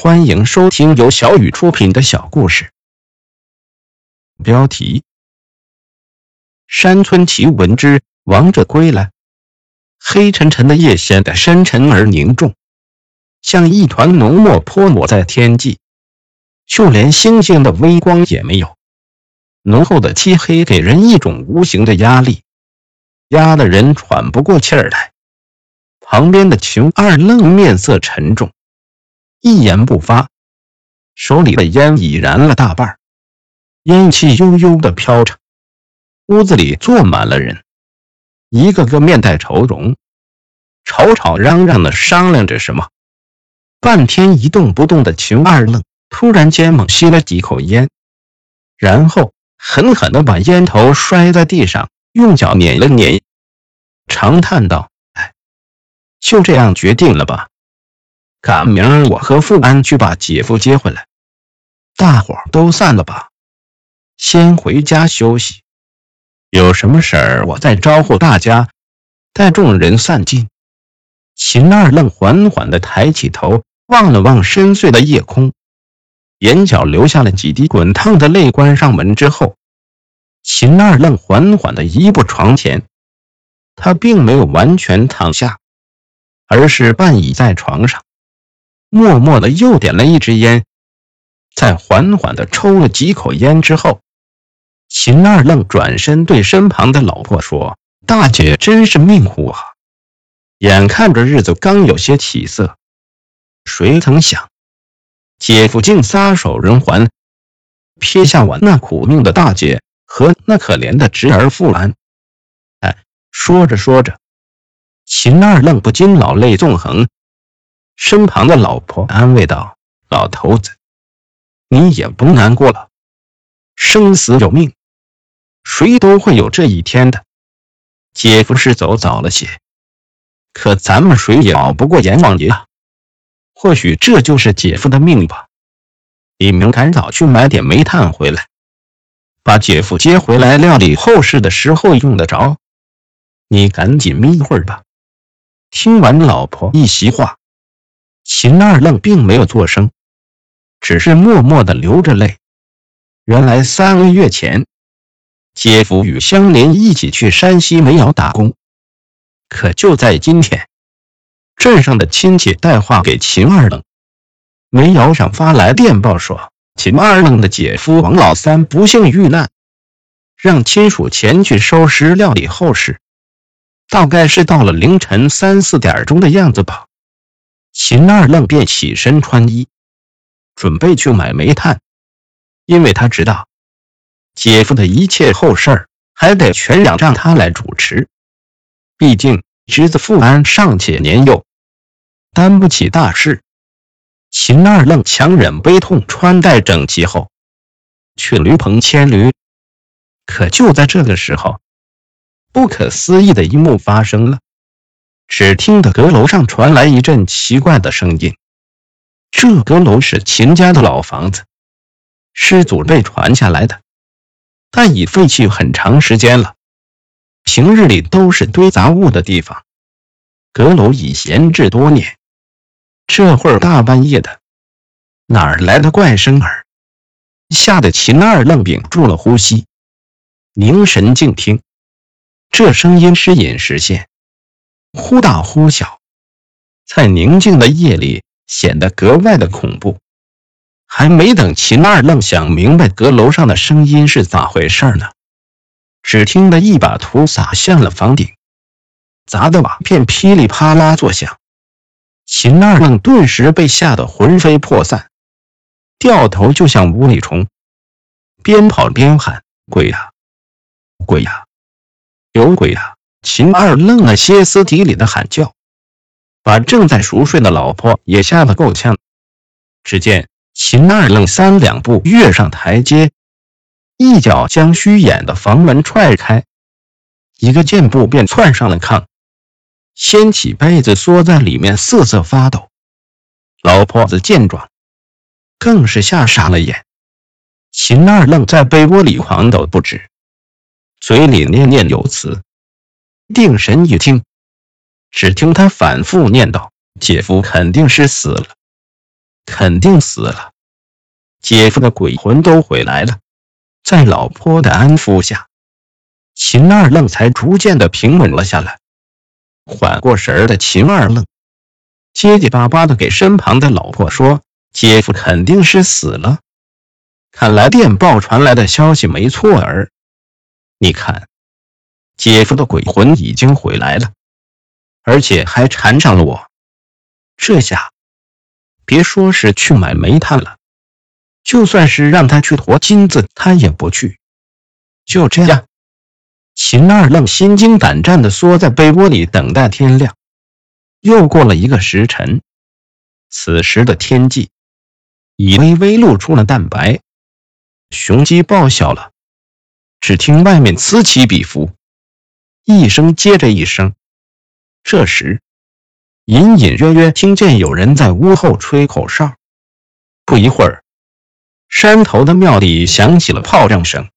欢迎收听由小雨出品的小故事。标题：山村奇闻之王者归来。黑沉沉的夜显得深沉而凝重，像一团浓墨泼抹在天际，就连星星的微光也没有。浓厚的漆黑给人一种无形的压力，压得人喘不过气儿来。旁边的秦二愣面色沉重。一言不发，手里的烟已燃了大半，烟气悠悠的飘着。屋子里坐满了人，一个个面带愁容，吵吵嚷嚷的商量着什么。半天一动不动的秦二愣突然间猛吸了几口烟，然后狠狠的把烟头摔在地上，用脚碾了碾，长叹道：“哎，就这样决定了吧。”赶明儿我和富安去把姐夫接回来，大伙都散了吧，先回家休息。有什么事儿我再招呼大家。待众人散尽，秦二愣缓缓地抬起头，望了望深邃的夜空，眼角流下了几滴滚烫的泪。关上门之后，秦二愣缓缓地移步床前，他并没有完全躺下，而是半倚在床上。默默的又点了一支烟，在缓缓的抽了几口烟之后，秦二愣转身对身旁的老婆说：“大姐真是命苦啊！眼看着日子刚有些起色，谁曾想姐夫竟撒手人寰，撇下我那苦命的大姐和那可怜的侄儿富兰。”哎，说着说着，秦二愣不禁老泪纵横。身旁的老婆安慰道：“老头子，你也不难过了。生死有命，谁都会有这一天的。姐夫是走早了些，可咱们谁也熬不过阎王爷啊。或许这就是姐夫的命吧。你们赶早去买点煤炭回来，把姐夫接回来料理后事的时候用得着。你赶紧眯一会儿吧。”听完老婆一席话。秦二愣并没有作声，只是默默地流着泪。原来三个月前，姐夫与香莲一起去山西煤窑打工。可就在今天，镇上的亲戚带话给秦二愣，煤窑上发来电报说，秦二愣的姐夫王老三不幸遇难，让亲属前去收尸料理后事。大概是到了凌晨三四点钟的样子吧。秦二愣便起身穿衣，准备去买煤炭，因为他知道姐夫的一切后事儿还得全仰仗他来主持。毕竟侄子富安尚且年幼，担不起大事。秦二愣强忍悲痛，穿戴整齐后，去驴棚牵驴。可就在这个时候，不可思议的一幕发生了。只听得阁楼上传来一阵奇怪的声音。这阁楼是秦家的老房子，师祖辈传下来的，但已废弃很长时间了。平日里都是堆杂物的地方，阁楼已闲置多年。这会儿大半夜的，哪儿来的怪声儿？吓得秦二愣屏住了呼吸，凝神静听。这声音时隐时现。忽大忽小，在宁静的夜里显得格外的恐怖。还没等秦二愣想明白阁楼上的声音是咋回事呢，只听得一把土撒向了房顶，砸的瓦片噼里啪啦作响。秦二愣顿时被吓得魂飞魄散，掉头就向屋里冲，边跑边喊：“鬼呀，鬼呀，有鬼呀！”秦二愣了，歇斯底里的喊叫，把正在熟睡的老婆也吓得够呛。只见秦二愣三两步跃上台阶，一脚将虚掩的房门踹开，一个箭步便窜上了炕，掀起被子缩在里面瑟瑟发抖。老婆子见状，更是吓傻了眼。秦二愣在被窝里狂抖不止，嘴里念念有词。定神一听，只听他反复念叨：“姐夫肯定是死了，肯定死了。姐夫的鬼魂都回来了，在老婆的安抚下，秦二愣才逐渐的平稳了下来。缓过神儿的秦二愣，结结巴巴的给身旁的老婆说：“姐夫肯定是死了。看来电报传来的消息没错儿。你看，姐夫的鬼魂已经回来了，而且还缠上了我。这下，别说是去买煤炭了，就算是让他去驮金子，他也不去。就这样。”秦二愣心惊胆战地缩在被窝里，等待天亮。又过了一个时辰，此时的天际已微微露出了淡白，雄鸡报晓了。只听外面此起彼伏，一声接着一声。这时，隐隐约约听见有人在屋后吹口哨。不一会儿，山头的庙里响起了炮仗声。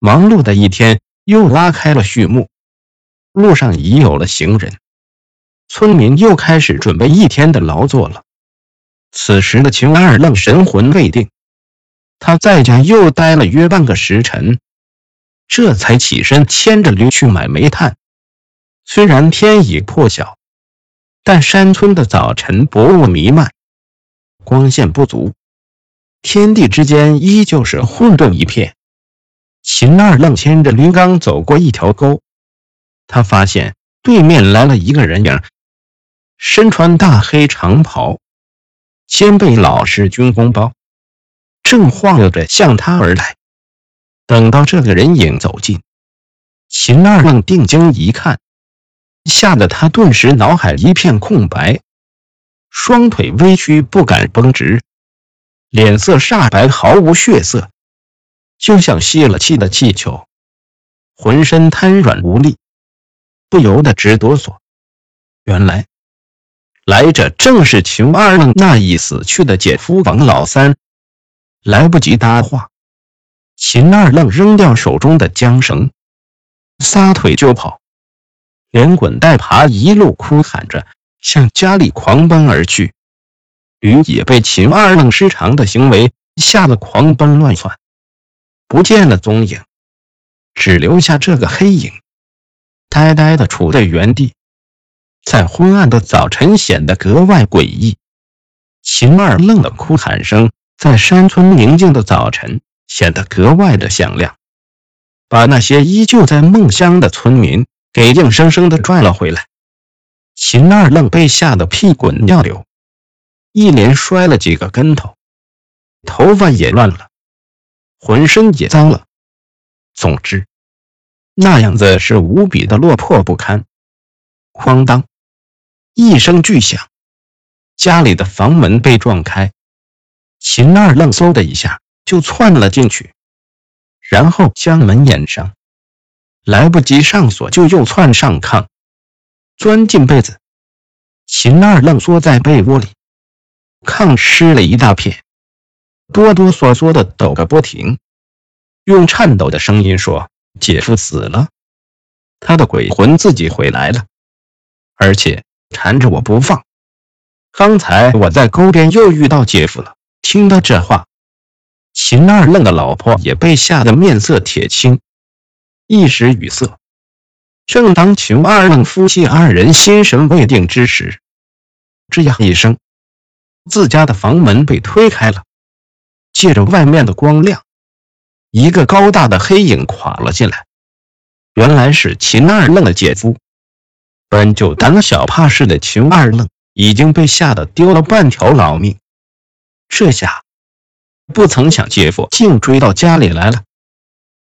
忙碌的一天。又拉开了序幕，路上已有了行人，村民又开始准备一天的劳作了。此时的秦二愣神魂未定，他在家又待了约半个时辰，这才起身牵着驴去买煤炭。虽然天已破晓，但山村的早晨薄雾弥漫，光线不足，天地之间依旧是混沌一片。秦二愣牵着驴刚走过一条沟，他发现对面来了一个人影，身穿大黑长袍，肩背老式军功包，正晃悠着向他而来。等到这个人影走近，秦二愣定睛一看，吓得他顿时脑海一片空白，双腿微屈不敢绷直，脸色煞白，毫无血色。就像泄了气的气球，浑身瘫软无力，不由得直哆嗦。原来来者正是秦二愣那已死去的姐夫王老三。来不及搭话，秦二愣扔掉手中的缰绳，撒腿就跑，连滚带爬，一路哭喊着向家里狂奔而去。驴也被秦二愣失常的行为吓得狂奔乱窜。不见了踪影，只留下这个黑影，呆呆地杵在原地，在昏暗的早晨显得格外诡异。秦二愣的哭喊声在山村宁静的早晨显得格外的响亮，把那些依旧在梦乡的村民给硬生生的拽了回来。秦二愣被吓得屁滚尿流，一连摔了几个跟头，头发也乱了。浑身也脏了，总之，那样子是无比的落魄不堪。哐当，一声巨响，家里的房门被撞开，秦二愣嗖的一下就窜了进去，然后将门掩上，来不及上锁就又窜上炕，钻进被子。秦二愣缩在被窝里，炕湿了一大片。哆哆嗦嗦的抖个不停，用颤抖的声音说：“姐夫死了，他的鬼魂自己回来了，而且缠着我不放。刚才我在沟边又遇到姐夫了。”听到这话，秦二愣的老婆也被吓得面色铁青，一时语塞。正当秦二愣夫妻二人心神未定之时，吱呀一声，自家的房门被推开了。借着外面的光亮，一个高大的黑影跨了进来。原来是秦二愣的姐夫。本就胆小怕事的秦二愣已经被吓得丢了半条老命，这下不曾想姐夫竟追到家里来了。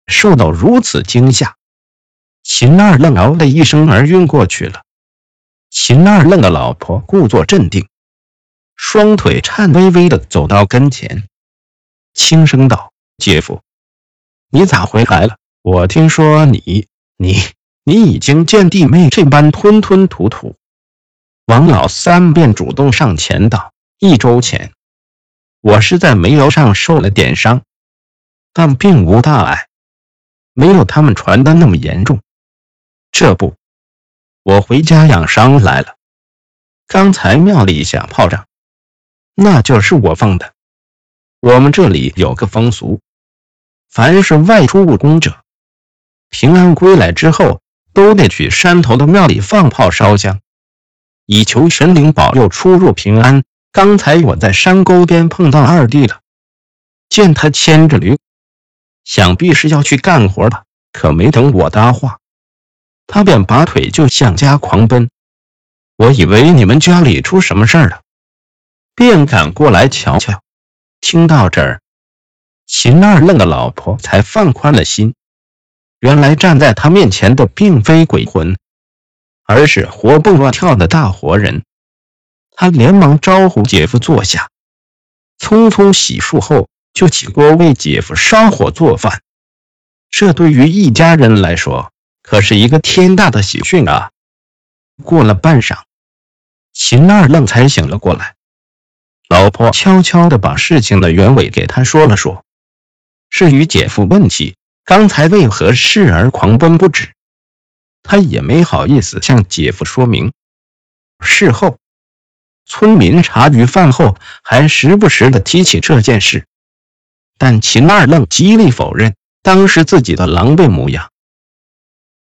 受到如此惊吓，秦二愣嗷的一声而晕过去了。秦二愣的老婆故作镇定，双腿颤巍巍地走到跟前。轻声道：“姐夫，你咋回来了？我听说你、你、你已经见弟妹这般吞吞吐吐。”王老三便主动上前道：“一周前，我是在煤窑上受了点伤，但并无大碍，没有他们传的那么严重。这不，我回家养伤来了。刚才庙里响炮仗，那就是我放的。我们这里有个风俗，凡是外出务工者，平安归来之后，都得去山头的庙里放炮烧香，以求神灵保佑出入平安。刚才我在山沟边碰到二弟了，见他牵着驴，想必是要去干活的，可没等我搭话，他便拔腿就向家狂奔。我以为你们家里出什么事儿了，便赶过来瞧瞧。听到这儿，秦二愣的老婆才放宽了心。原来站在他面前的并非鬼魂，而是活蹦乱跳的大活人。他连忙招呼姐夫坐下，匆匆洗漱后，就起锅为姐夫烧火做饭。这对于一家人来说，可是一个天大的喜讯啊！过了半晌，秦二愣才醒了过来。老婆悄悄地把事情的原委给他说了说，是与姐夫问起刚才为何事而狂奔不止。他也没好意思向姐夫说明。事后，村民茶余饭后还时不时的提起这件事，但秦二愣极力否认当时自己的狼狈模样。